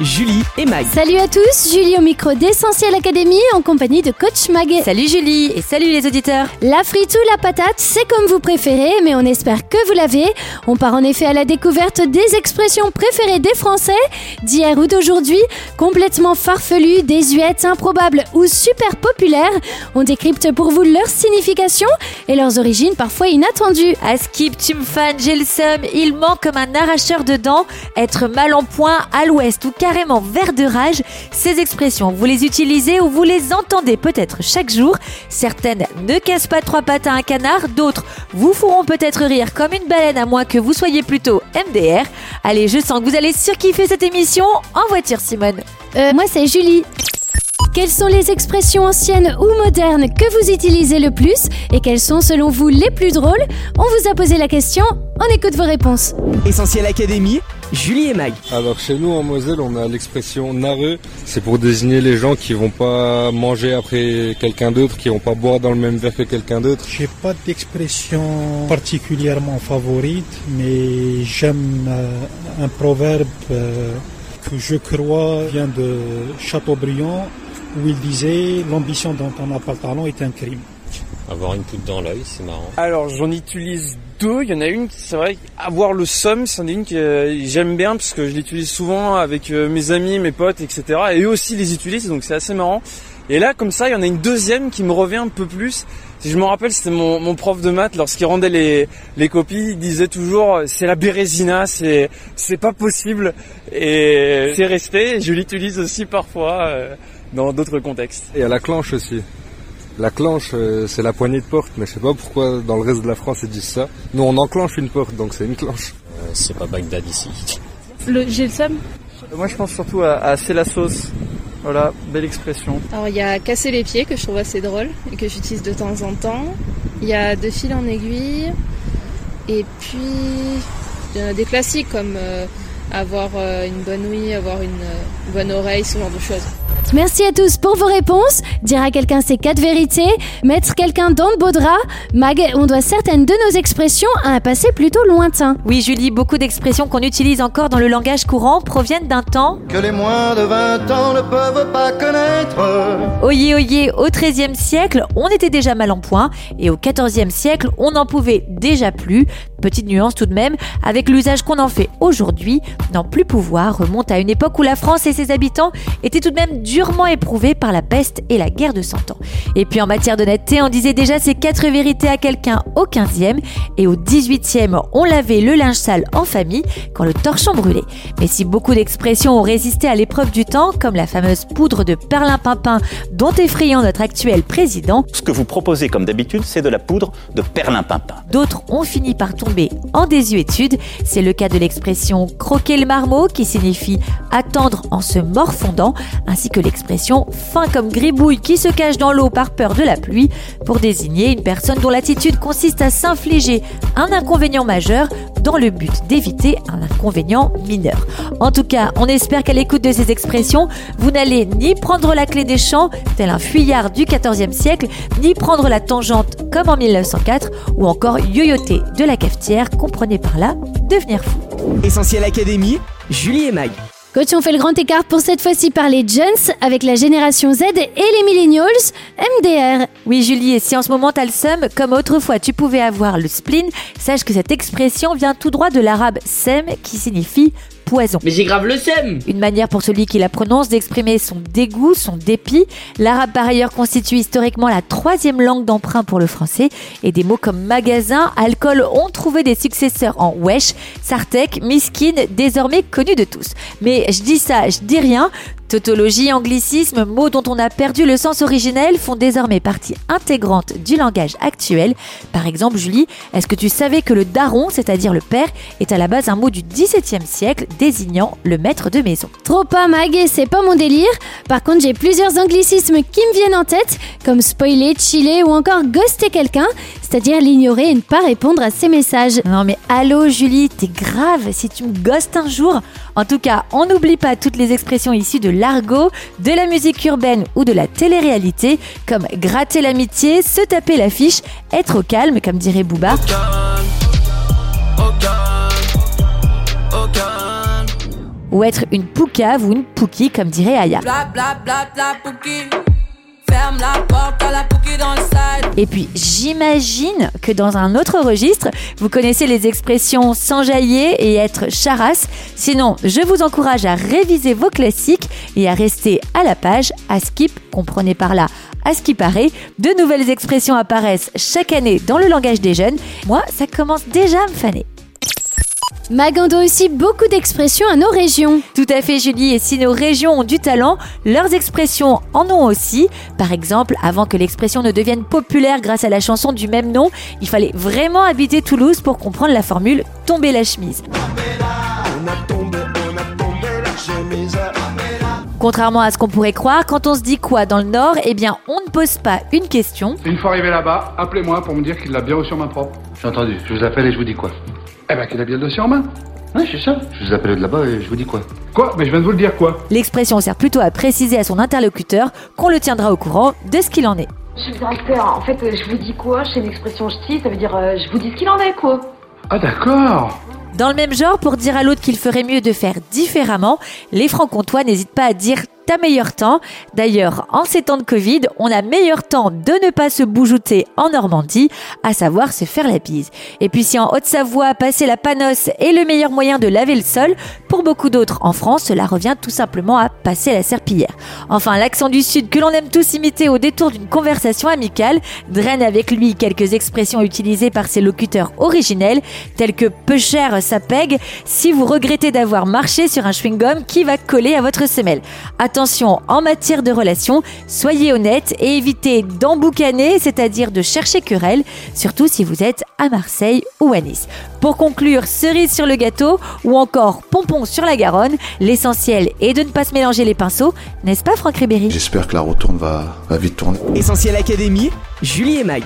Julie et Mag. Salut à tous, Julie au micro d'Essentiel Academy en compagnie de Coach Mag. Salut Julie et salut les auditeurs. La frite ou la patate, c'est comme vous préférez, mais on espère que vous l'avez. On part en effet à la découverte des expressions préférées des Français, d'hier ou d'aujourd'hui, complètement farfelues, désuètes, improbables ou super populaires. On décrypte pour vous leur signification et leurs origines parfois inattendues. À Skip, tu me fan, j'ai le seum, il manque comme un arracheur de dents, être mal en point à l'ouest ou carrément vert de rage. Ces expressions, vous les utilisez ou vous les entendez peut-être chaque jour. Certaines ne cassent pas trois pattes à un canard, d'autres vous feront peut-être rire comme une baleine à moins que vous soyez plutôt MDR. Allez, je sens que vous allez surkiffer cette émission en voiture Simone. Euh, moi c'est Julie. Quelles sont les expressions anciennes ou modernes que vous utilisez le plus et quelles sont selon vous les plus drôles? On vous a posé la question, on écoute vos réponses. Essentiel Académie. Julie et Mag. Alors chez nous en Moselle, on a l'expression nareux. C'est pour désigner les gens qui vont pas manger après quelqu'un d'autre, qui vont pas boire dans le même verre que quelqu'un d'autre. J'ai pas d'expression particulièrement favorite, mais j'aime euh, un proverbe euh, que je crois vient de Chateaubriand où il disait l'ambition dont on n'a pas le talent est un crime. Avoir une poutre dans l'œil, c'est marrant. Alors j'en utilise deux. Il y en a une, c'est vrai, avoir le somme, c'en est une que euh, j'aime bien parce que je l'utilise souvent avec euh, mes amis, mes potes, etc. Et eux aussi les utilisent, donc c'est assez marrant. Et là, comme ça, il y en a une deuxième qui me revient un peu plus. Si je me rappelle, c'était mon, mon prof de maths lorsqu'il rendait les, les copies, il disait toujours c'est la bérésina, c'est c'est pas possible. Et c'est resté. Je l'utilise aussi parfois euh, dans d'autres contextes. Et à la clenche aussi. La clenche, euh, c'est la poignée de porte, mais je sais pas pourquoi dans le reste de la France ils disent ça. Nous, on enclenche une porte, donc c'est une clenche. Euh, c'est pas Bagdad ici. J'ai le seum. Moi, je pense surtout à, à c'est la sauce. Voilà, belle expression. Alors il y a casser les pieds que je trouve assez drôle et que j'utilise de temps en temps. Il y a de fil en aiguille. Et puis il y en a des classiques comme euh, avoir euh, une bonne ouïe, avoir une euh, bonne oreille, ce genre de choses. Merci à tous pour vos réponses. Dire à quelqu'un ces quatre vérités, mettre quelqu'un dans de beaux draps. Mag, on doit certaines de nos expressions à un passé plutôt lointain. Oui Julie, beaucoup d'expressions qu'on utilise encore dans le langage courant proviennent d'un temps que les moins de 20 ans ne peuvent pas connaître. Oyez, oyez, au XIIIe siècle, on était déjà mal en point, et au XIVe siècle, on n'en pouvait déjà plus. Petite nuance tout de même, avec l'usage qu'on en fait aujourd'hui, n'en plus pouvoir remonte à une époque où la France et ses habitants étaient tout de même durement éprouvés par la peste et la guerre de Cent Ans. Et puis en matière d'honnêteté, on disait déjà ces quatre vérités à quelqu'un au XVe, et au XVIIIe, on lavait le linge sale en famille quand le torchon brûlait. Mais si beaucoup d'expressions ont résisté à l'épreuve du temps, comme la fameuse poudre de perlimpinpin dont est friand notre actuel président, Ce que vous proposez comme d'habitude, c'est de la poudre de perlimpinpin. D'autres ont fini par tomber en désuétude. C'est le cas de l'expression croquer le marmot qui signifie attendre en se morfondant, ainsi que l'expression fin comme gribouille qui se cache dans l'eau par peur de la pluie pour désigner une personne dont l'attitude consiste à s'infliger un inconvénient majeur dans le but d'éviter un inconvénient mineur. En tout cas, on espère qu'à l'écoute de ces expressions, vous n'allez ni prendre la clé des champs, tel un fuyard du XIVe siècle, ni prendre la tangente comme en 1904, ou encore yoyoter de la cafetière, comprenez par là devenir fou. Essentiel Académie. Julie et Mag. Coach, on fait le grand écart pour cette fois-ci par les jeunes avec la génération Z et les millennials, MDR. Oui Julie, et si en ce moment t'as le seum, comme autrefois tu pouvais avoir le spleen, sache que cette expression vient tout droit de l'arabe sem qui signifie poison. Mais j'ai grave le seum Une manière pour celui qui la prononce d'exprimer son dégoût, son dépit. L'arabe par ailleurs constitue historiquement la troisième langue d'emprunt pour le français et des mots comme magasin, alcool ont trouvé des successeurs en wesh, sartek, miskin, désormais connus de tous. Mais je dis ça, je dis rien. Tautologie, anglicisme, mots dont on a perdu le sens originel font désormais partie intégrante du langage actuel. Par exemple, Julie, est-ce que tu savais que le daron, c'est-à-dire le père, est à la base un mot du XVIIe siècle désignant le maître de maison? Trop pas mag, c'est pas mon délire. Par contre, j'ai plusieurs anglicismes qui me viennent en tête, comme spoiler, chiller ou encore ghoster quelqu'un, c'est-à-dire l'ignorer et ne pas répondre à ses messages. Non mais allô Julie, t'es grave si tu me ghostes un jour En tout cas, on n'oublie pas toutes les expressions issues de l'argot, de la musique urbaine ou de la télé-réalité, comme gratter l'amitié, se taper l'affiche, être au calme, comme dirait Booba. Ou être une poucave ou une pouki, comme dirait Aya. Et puis j'imagine que dans un autre registre, vous connaissez les expressions s'enjailler et être charasse. Sinon, je vous encourage à réviser vos classiques et à rester à la page. À skip, comprenez par là à ce qui paraît. De nouvelles expressions apparaissent chaque année dans le langage des jeunes. Moi, ça commence déjà à me faner. Magando aussi beaucoup d'expressions à nos régions. Tout à fait Julie, et si nos régions ont du talent, leurs expressions en ont aussi. Par exemple, avant que l'expression ne devienne populaire grâce à la chanson du même nom, il fallait vraiment habiter Toulouse pour comprendre la formule tomber la chemise. Contrairement à ce qu'on pourrait croire, quand on se dit quoi dans le Nord, eh bien on ne pose pas une question. Une fois arrivé là-bas, appelez-moi pour me dire qu'il l'a bien reçu en main propre. J'ai entendu, je vous appelle et je vous dis quoi eh ben, qu'il a bien le dossier en main. Oui, c'est ça. Je vous appelle de là-bas et je vous dis quoi Quoi? Mais je viens de vous le dire quoi L'expression sert plutôt à préciser à son interlocuteur qu'on le tiendra au courant de ce qu'il en est. Le directeur, en fait, euh, je vous dis quoi? C'est une expression ch'ti, ça veut dire euh, je vous dis ce qu'il en est, quoi. Ah d'accord Dans le même genre, pour dire à l'autre qu'il ferait mieux de faire différemment, les francs-comtois n'hésitent pas à dire t'as meilleur temps. D'ailleurs, en ces temps de Covid, on a meilleur temps de ne pas se boujouter en Normandie, à savoir se faire la bise. Et puis si en Haute-Savoie, passer la panosse est le meilleur moyen de laver le sol, pour beaucoup d'autres en France, cela revient tout simplement à passer la serpillière. Enfin, l'accent du Sud que l'on aime tous imiter au détour d'une conversation amicale draine avec lui quelques expressions utilisées par ses locuteurs originels, telles que peu cher ça pègue si vous regrettez d'avoir marché sur un chewing-gum qui va coller à votre semelle. En matière de relations, soyez honnête et évitez d'emboucaner, c'est-à-dire de chercher querelle, surtout si vous êtes à Marseille ou à Nice. Pour conclure, cerise sur le gâteau ou encore pompon sur la Garonne, l'essentiel est de ne pas se mélanger les pinceaux, n'est-ce pas Franck Ribéry? J'espère que la retourne va, va vite tourner. Essentiel Académie, Julie et Mag.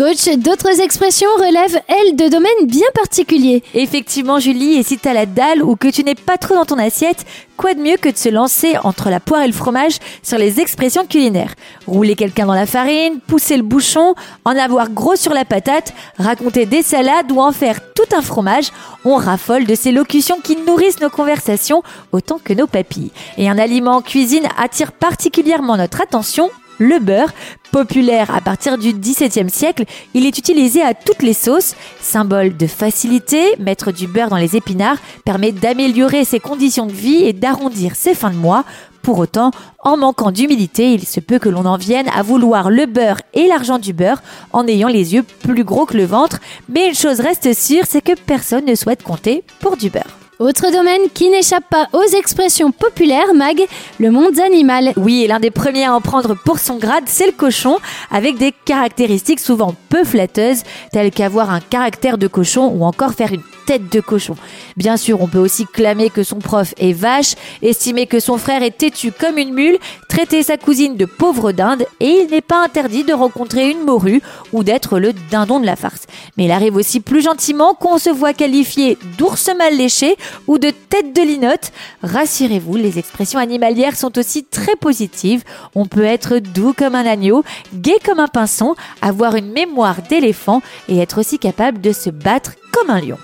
Coach, d'autres expressions relèvent, elles, de domaines bien particuliers. Effectivement, Julie, et si t'as la dalle ou que tu n'es pas trop dans ton assiette, quoi de mieux que de se lancer entre la poire et le fromage sur les expressions culinaires? Rouler quelqu'un dans la farine, pousser le bouchon, en avoir gros sur la patate, raconter des salades ou en faire tout un fromage, on raffole de ces locutions qui nourrissent nos conversations autant que nos papilles. Et un aliment en cuisine attire particulièrement notre attention, le beurre, populaire à partir du XVIIe siècle, il est utilisé à toutes les sauces. Symbole de facilité, mettre du beurre dans les épinards permet d'améliorer ses conditions de vie et d'arrondir ses fins de mois. Pour autant, en manquant d'humilité, il se peut que l'on en vienne à vouloir le beurre et l'argent du beurre en ayant les yeux plus gros que le ventre. Mais une chose reste sûre, c'est que personne ne souhaite compter pour du beurre. Autre domaine qui n'échappe pas aux expressions populaires, Mag, le monde animal. Oui, et l'un des premiers à en prendre pour son grade, c'est le cochon, avec des caractéristiques souvent peu flatteuses, telles qu'avoir un caractère de cochon ou encore faire une tête de cochon. Bien sûr, on peut aussi clamer que son prof est vache, estimer que son frère est têtu comme une mule, traiter sa cousine de pauvre dinde, et il n'est pas interdit de rencontrer une morue ou d'être le dindon de la farce. Mais il arrive aussi plus gentiment qu'on se voit qualifié d'ours mal léché ou de tête de linotte. Rassurez-vous, les expressions animalières sont aussi très positives. On peut être doux comme un agneau, gai comme un pinson, avoir une mémoire d'éléphant et être aussi capable de se battre comme un lion.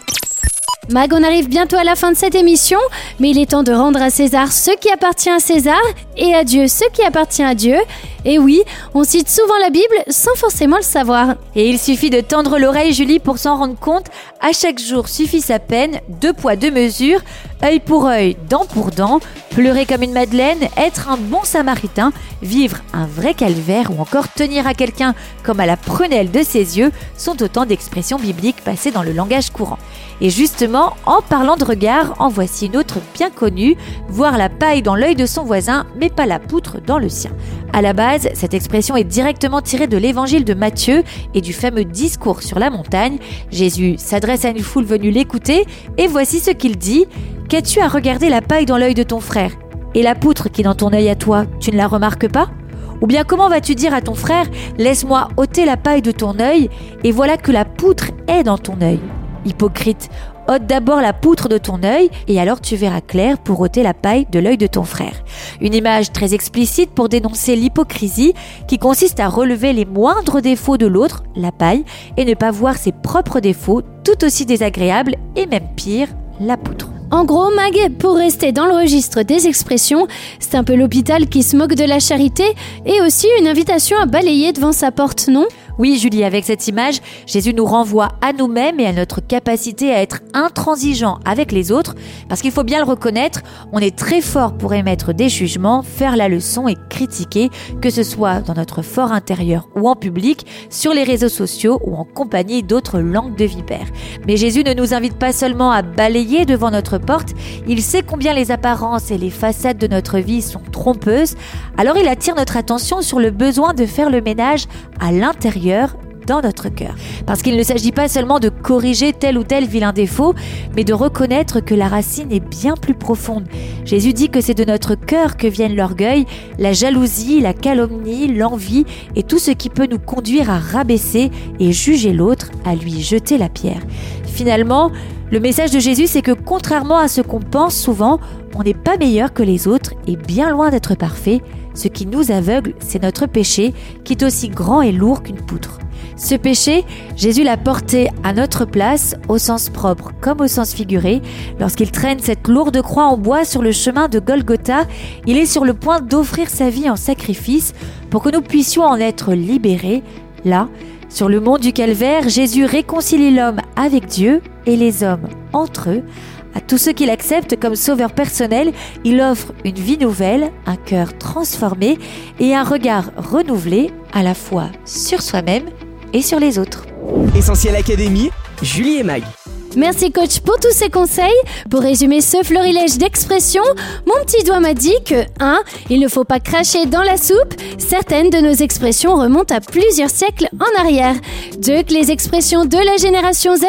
Mag, on arrive bientôt à la fin de cette émission, mais il est temps de rendre à César ce qui appartient à César et à Dieu ce qui appartient à Dieu. Et oui, on cite souvent la Bible sans forcément le savoir. Et il suffit de tendre l'oreille, Julie, pour s'en rendre compte. À chaque jour suffit sa peine, deux poids, deux mesures, œil pour œil, dent pour dent, pleurer comme une madeleine, être un bon samaritain, vivre un vrai calvaire ou encore tenir à quelqu'un comme à la prunelle de ses yeux sont autant d'expressions bibliques passées dans le langage courant. Et justement, en parlant de regard, en voici une autre bien connue, voir la paille dans l'œil de son voisin, mais pas la poutre dans le sien. À la base, cette expression est directement tirée de l'évangile de Matthieu et du fameux discours sur la montagne. Jésus s'adresse à une foule venue l'écouter, et voici ce qu'il dit. Qu'as-tu à regarder la paille dans l'œil de ton frère? Et la poutre qui est dans ton œil à toi, tu ne la remarques pas? Ou bien comment vas-tu dire à ton frère, laisse-moi ôter la paille de ton œil, et voilà que la poutre est dans ton œil Hypocrite, ôte d'abord la poutre de ton œil et alors tu verras clair pour ôter la paille de l'œil de ton frère. Une image très explicite pour dénoncer l'hypocrisie qui consiste à relever les moindres défauts de l'autre, la paille, et ne pas voir ses propres défauts tout aussi désagréables et même pire, la poutre. En gros, Mag, pour rester dans le registre des expressions, c'est un peu l'hôpital qui se moque de la charité et aussi une invitation à balayer devant sa porte, non? Oui, Julie, avec cette image, Jésus nous renvoie à nous-mêmes et à notre capacité à être intransigeants avec les autres, parce qu'il faut bien le reconnaître, on est très fort pour émettre des jugements, faire la leçon et critiquer, que ce soit dans notre fort intérieur ou en public, sur les réseaux sociaux ou en compagnie d'autres langues de vipères. Mais Jésus ne nous invite pas seulement à balayer devant notre porte, il sait combien les apparences et les façades de notre vie sont trompeuses, alors il attire notre attention sur le besoin de faire le ménage à l'intérieur extérieur dans notre cœur. Parce qu'il ne s'agit pas seulement de corriger tel ou tel vilain défaut, mais de reconnaître que la racine est bien plus profonde. Jésus dit que c'est de notre cœur que viennent l'orgueil, la jalousie, la calomnie, l'envie et tout ce qui peut nous conduire à rabaisser et juger l'autre, à lui jeter la pierre. Finalement, le message de Jésus, c'est que contrairement à ce qu'on pense souvent, on n'est pas meilleur que les autres et bien loin d'être parfait. Ce qui nous aveugle, c'est notre péché, qui est aussi grand et lourd qu'une poutre. Ce péché, Jésus l'a porté à notre place, au sens propre comme au sens figuré. Lorsqu'il traîne cette lourde croix en bois sur le chemin de Golgotha, il est sur le point d'offrir sa vie en sacrifice pour que nous puissions en être libérés. Là, sur le mont du Calvaire, Jésus réconcilie l'homme avec Dieu et les hommes entre eux à tous ceux qui l'acceptent comme sauveur personnel, il offre une vie nouvelle, un cœur transformé et un regard renouvelé à la fois sur soi-même et sur les autres. Essentiel Académie, Julie et Mag. Merci coach pour tous ces conseils. Pour résumer ce florilège d'expressions, mon petit doigt m'a dit que 1. Il ne faut pas cracher dans la soupe. Certaines de nos expressions remontent à plusieurs siècles en arrière. 2. Que les expressions de la génération Z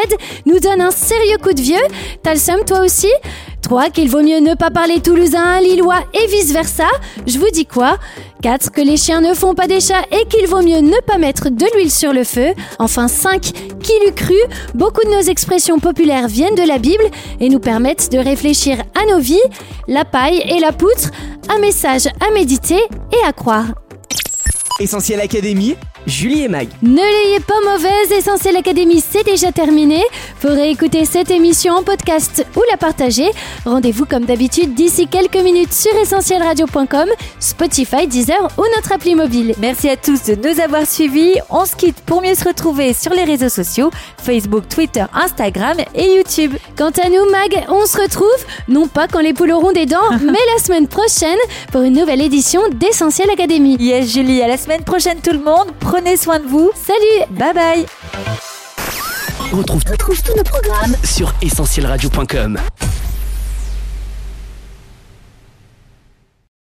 nous donnent un sérieux coup de vieux. T'as le seum toi aussi 3. Qu'il vaut mieux ne pas parler toulousain, lillois et vice versa. Je vous dis quoi? 4. Que les chiens ne font pas des chats et qu'il vaut mieux ne pas mettre de l'huile sur le feu. Enfin 5. Qui l'eût cru? Beaucoup de nos expressions populaires viennent de la Bible et nous permettent de réfléchir à nos vies. La paille et la poutre, un message à méditer et à croire. Essentiel Académie, Julie et Mag. Ne l'ayez pas mauvaise, Essentiel Académie, c'est déjà terminé. Pour réécouter cette émission en podcast ou la partager, rendez-vous comme d'habitude d'ici quelques minutes sur essentielradio.com, Spotify, Deezer ou notre appli mobile. Merci à tous de nous avoir suivis. On se quitte pour mieux se retrouver sur les réseaux sociaux, Facebook, Twitter, Instagram et YouTube. Quant à nous, Mag, on se retrouve, non pas quand les poules auront des dents, mais la semaine prochaine pour une nouvelle édition d'Essentiel Académie. Yes, Julie, à la semaine prochaine tout le monde. Prenez soin de vous. Salut, bye bye. On retrouve, tous nos programmes sur essentielradio.com.